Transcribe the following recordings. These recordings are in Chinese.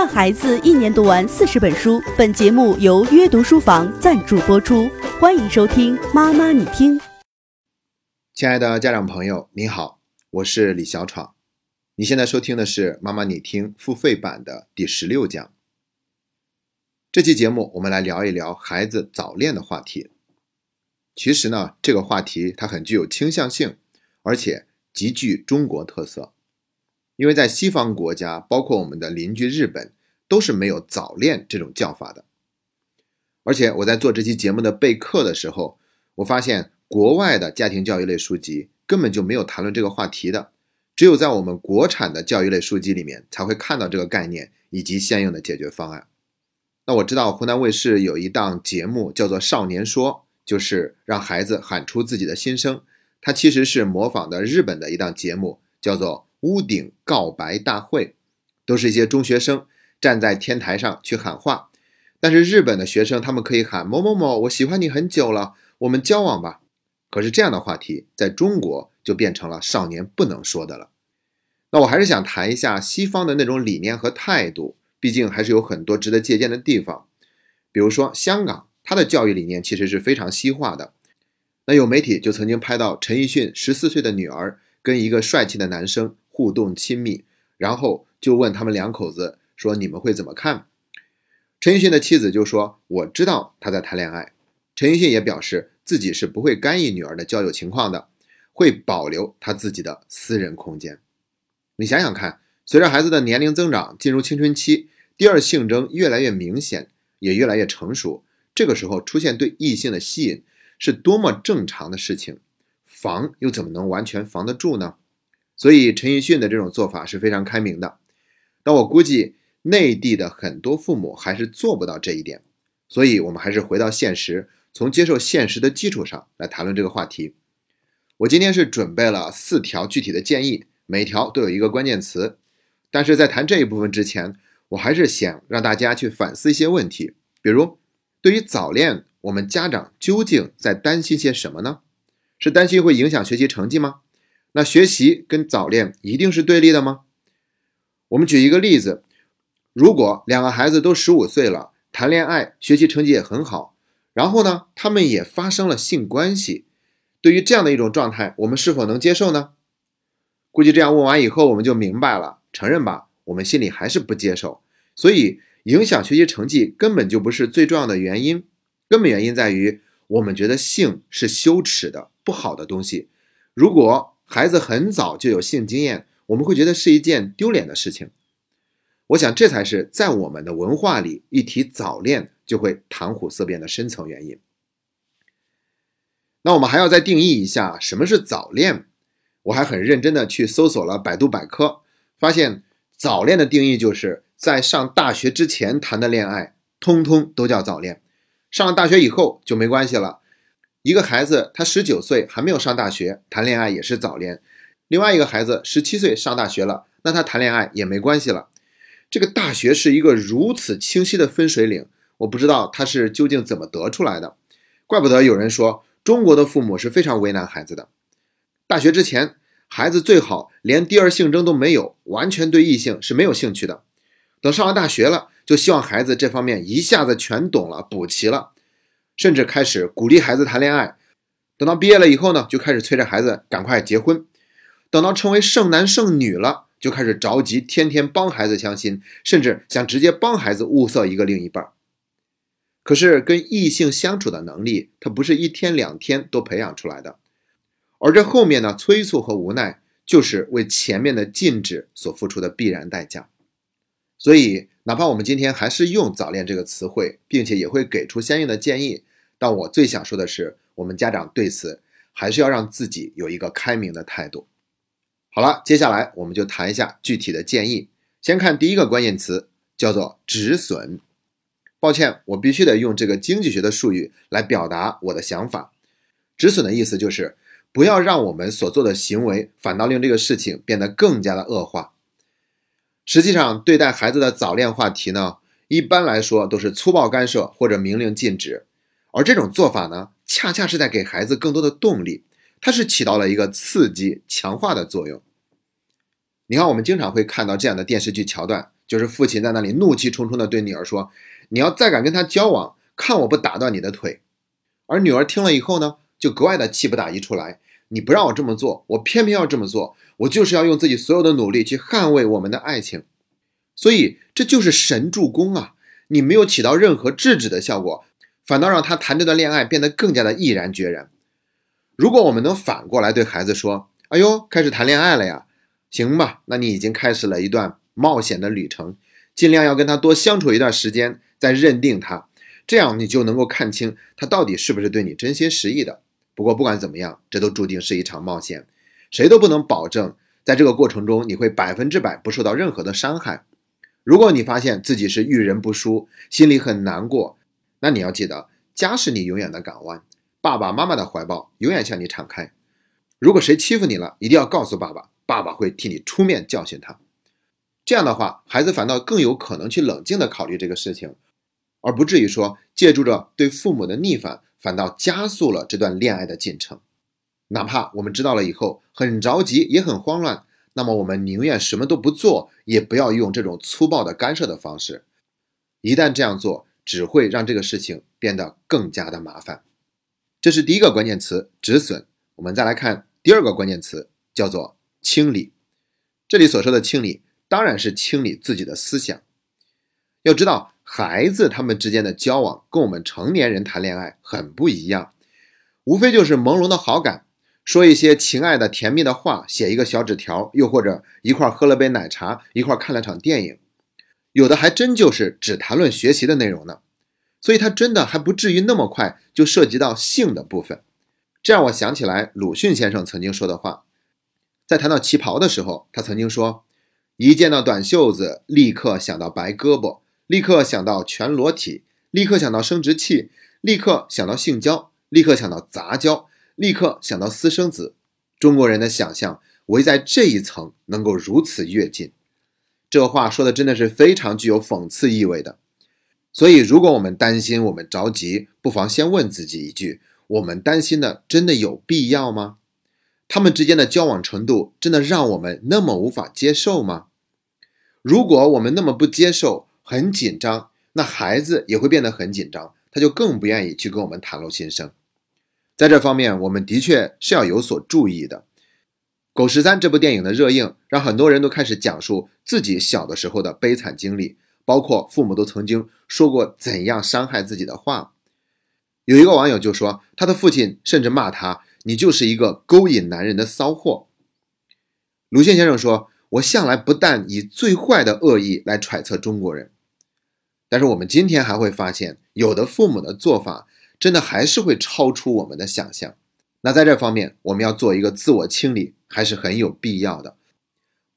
让孩子一年读完四十本书。本节目由约读书房赞助播出，欢迎收听《妈妈你听》。亲爱的家长朋友，你好，我是李小闯。你现在收听的是《妈妈你听》付费版的第十六讲。这期节目我们来聊一聊孩子早恋的话题。其实呢，这个话题它很具有倾向性，而且极具中国特色。因为在西方国家，包括我们的邻居日本，都是没有早恋这种叫法的。而且我在做这期节目的备课的时候，我发现国外的家庭教育类书籍根本就没有谈论这个话题的，只有在我们国产的教育类书籍里面才会看到这个概念以及相应的解决方案。那我知道湖南卫视有一档节目叫做《少年说》，就是让孩子喊出自己的心声。它其实是模仿的日本的一档节目，叫做。屋顶告白大会，都是一些中学生站在天台上去喊话。但是日本的学生他们可以喊某某某，我喜欢你很久了，我们交往吧。可是这样的话题在中国就变成了少年不能说的了。那我还是想谈一下西方的那种理念和态度，毕竟还是有很多值得借鉴的地方。比如说香港，它的教育理念其实是非常西化的。那有媒体就曾经拍到陈奕迅十四岁的女儿跟一个帅气的男生。互动亲密，然后就问他们两口子说：“你们会怎么看？”陈奕迅的妻子就说：“我知道他在谈恋爱。”陈奕迅也表示自己是不会干预女儿的交友情况的，会保留他自己的私人空间。你想想看，随着孩子的年龄增长，进入青春期，第二性征越来越明显，也越来越成熟，这个时候出现对异性的吸引，是多么正常的事情，防又怎么能完全防得住呢？所以陈奕迅的这种做法是非常开明的，但我估计内地的很多父母还是做不到这一点，所以我们还是回到现实，从接受现实的基础上来谈论这个话题。我今天是准备了四条具体的建议，每条都有一个关键词，但是在谈这一部分之前，我还是想让大家去反思一些问题，比如对于早恋，我们家长究竟在担心些什么呢？是担心会影响学习成绩吗？那学习跟早恋一定是对立的吗？我们举一个例子，如果两个孩子都十五岁了，谈恋爱，学习成绩也很好，然后呢，他们也发生了性关系，对于这样的一种状态，我们是否能接受呢？估计这样问完以后，我们就明白了，承认吧，我们心里还是不接受。所以，影响学习成绩根本就不是最重要的原因，根本原因在于我们觉得性是羞耻的、不好的东西。如果孩子很早就有性经验，我们会觉得是一件丢脸的事情。我想，这才是在我们的文化里，一提早恋就会谈虎色变的深层原因。那我们还要再定义一下什么是早恋。我还很认真的去搜索了百度百科，发现早恋的定义就是在上大学之前谈的恋爱，通通都叫早恋。上了大学以后就没关系了。一个孩子他十九岁还没有上大学，谈恋爱也是早恋；另外一个孩子十七岁上大学了，那他谈恋爱也没关系了。这个大学是一个如此清晰的分水岭，我不知道他是究竟怎么得出来的。怪不得有人说中国的父母是非常为难孩子的。大学之前，孩子最好连第二性征都没有，完全对异性是没有兴趣的。等上了大学了，就希望孩子这方面一下子全懂了，补齐了。甚至开始鼓励孩子谈恋爱，等到毕业了以后呢，就开始催着孩子赶快结婚。等到成为剩男剩女了，就开始着急，天天帮孩子相亲，甚至想直接帮孩子物色一个另一半。可是跟异性相处的能力，它不是一天两天都培养出来的。而这后面呢，催促和无奈，就是为前面的禁止所付出的必然代价。所以，哪怕我们今天还是用“早恋”这个词汇，并且也会给出相应的建议。但我最想说的是，我们家长对此还是要让自己有一个开明的态度。好了，接下来我们就谈一下具体的建议。先看第一个关键词，叫做止损。抱歉，我必须得用这个经济学的术语来表达我的想法。止损的意思就是不要让我们所做的行为反倒令这个事情变得更加的恶化。实际上，对待孩子的早恋话题呢，一般来说都是粗暴干涉或者明令禁止。而这种做法呢，恰恰是在给孩子更多的动力，它是起到了一个刺激、强化的作用。你看，我们经常会看到这样的电视剧桥段，就是父亲在那里怒气冲冲地对女儿说：“你要再敢跟他交往，看我不打断你的腿。”而女儿听了以后呢，就格外的气不打一处来。你不让我这么做，我偏偏要这么做，我就是要用自己所有的努力去捍卫我们的爱情。所以这就是神助攻啊！你没有起到任何制止的效果，反倒让他谈这段恋爱变得更加的毅然决然。如果我们能反过来对孩子说：“哎呦，开始谈恋爱了呀，行吧，那你已经开始了一段冒险的旅程，尽量要跟他多相处一段时间，再认定他，这样你就能够看清他到底是不是对你真心实意的。不过不管怎么样，这都注定是一场冒险，谁都不能保证在这个过程中你会百分之百不受到任何的伤害。”如果你发现自己是遇人不淑，心里很难过，那你要记得，家是你永远的港湾，爸爸妈妈的怀抱永远向你敞开。如果谁欺负你了，一定要告诉爸爸，爸爸会替你出面教训他。这样的话，孩子反倒更有可能去冷静的考虑这个事情，而不至于说借助着对父母的逆反，反倒加速了这段恋爱的进程。哪怕我们知道了以后很着急，也很慌乱。那么我们宁愿什么都不做，也不要用这种粗暴的干涉的方式。一旦这样做，只会让这个事情变得更加的麻烦。这是第一个关键词止损。我们再来看第二个关键词，叫做清理。这里所说的清理，当然是清理自己的思想。要知道，孩子他们之间的交往跟我们成年人谈恋爱很不一样，无非就是朦胧的好感。说一些情爱的甜蜜的话，写一个小纸条，又或者一块喝了杯奶茶，一块看了场电影，有的还真就是只谈论学习的内容呢。所以，他真的还不至于那么快就涉及到性的部分。这让我想起来鲁迅先生曾经说的话，在谈到旗袍的时候，他曾经说：“一见到短袖子，立刻想到白胳膊，立刻想到全裸体，立刻想到生殖器，立刻想到性交，立刻想到杂交。”立刻想到私生子，中国人的想象唯在这一层能够如此跃进。这话说的真的是非常具有讽刺意味的。所以，如果我们担心，我们着急，不妨先问自己一句：我们担心的真的有必要吗？他们之间的交往程度真的让我们那么无法接受吗？如果我们那么不接受，很紧张，那孩子也会变得很紧张，他就更不愿意去跟我们袒露心声。在这方面，我们的确是要有所注意的。《狗十三》这部电影的热映，让很多人都开始讲述自己小的时候的悲惨经历，包括父母都曾经说过怎样伤害自己的话。有一个网友就说，他的父亲甚至骂他：“你就是一个勾引男人的骚货。”鲁迅先生说：“我向来不但以最坏的恶意来揣测中国人，但是我们今天还会发现，有的父母的做法。”真的还是会超出我们的想象。那在这方面，我们要做一个自我清理，还是很有必要的。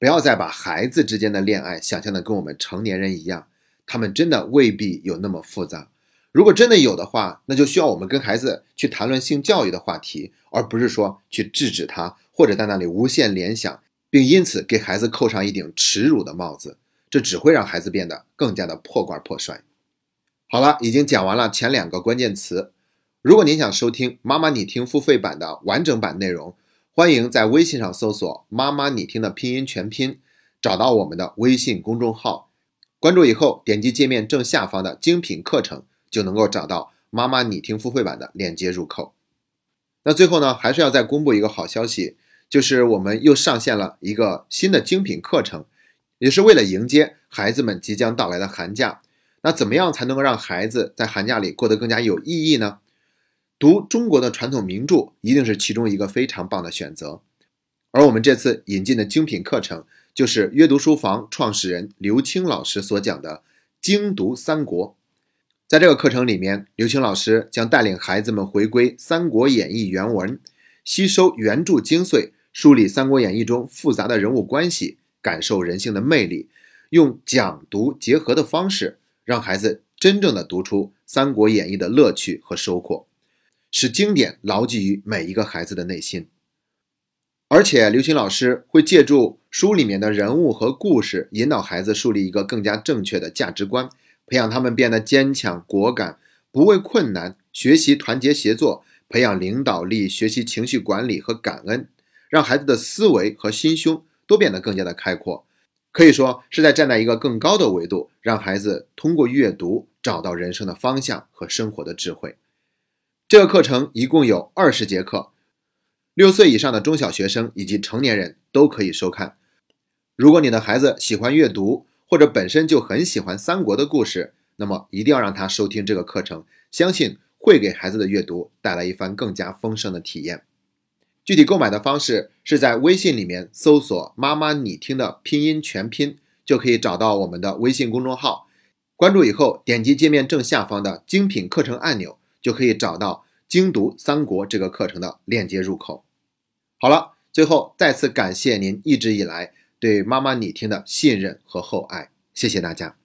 不要再把孩子之间的恋爱想象的跟我们成年人一样，他们真的未必有那么复杂。如果真的有的话，那就需要我们跟孩子去谈论性教育的话题，而不是说去制止他，或者在那里无限联想，并因此给孩子扣上一顶耻辱的帽子。这只会让孩子变得更加的破罐破摔。好了，已经讲完了前两个关键词。如果您想收听妈妈你听付费版的完整版内容，欢迎在微信上搜索“妈妈你听”的拼音全拼，找到我们的微信公众号，关注以后点击界面正下方的精品课程，就能够找到妈妈你听付费版的链接入口。那最后呢，还是要再公布一个好消息，就是我们又上线了一个新的精品课程，也是为了迎接孩子们即将到来的寒假。那怎么样才能够让孩子在寒假里过得更加有意义呢？读中国的传统名著一定是其中一个非常棒的选择。而我们这次引进的精品课程，就是阅读书房创始人刘青老师所讲的精读三国。在这个课程里面，刘青老师将带领孩子们回归《三国演义》原文，吸收原著精髓，梳理《三国演义》中复杂的人物关系，感受人性的魅力，用讲读结合的方式。让孩子真正的读出《三国演义》的乐趣和收获，使经典牢记于每一个孩子的内心。而且，刘青老师会借助书里面的人物和故事，引导孩子树立一个更加正确的价值观，培养他们变得坚强果敢，不畏困难，学习团结协作，培养领导力，学习情绪管理和感恩，让孩子的思维和心胸都变得更加的开阔。可以说是在站在一个更高的维度，让孩子通过阅读找到人生的方向和生活的智慧。这个课程一共有二十节课，六岁以上的中小学生以及成年人都可以收看。如果你的孩子喜欢阅读，或者本身就很喜欢三国的故事，那么一定要让他收听这个课程，相信会给孩子的阅读带来一番更加丰盛的体验。具体购买的方式是在微信里面搜索“妈妈你听”的拼音全拼，就可以找到我们的微信公众号。关注以后，点击界面正下方的精品课程按钮，就可以找到精读三国这个课程的链接入口。好了，最后再次感谢您一直以来。对妈妈你听的信任和厚爱，谢谢大家。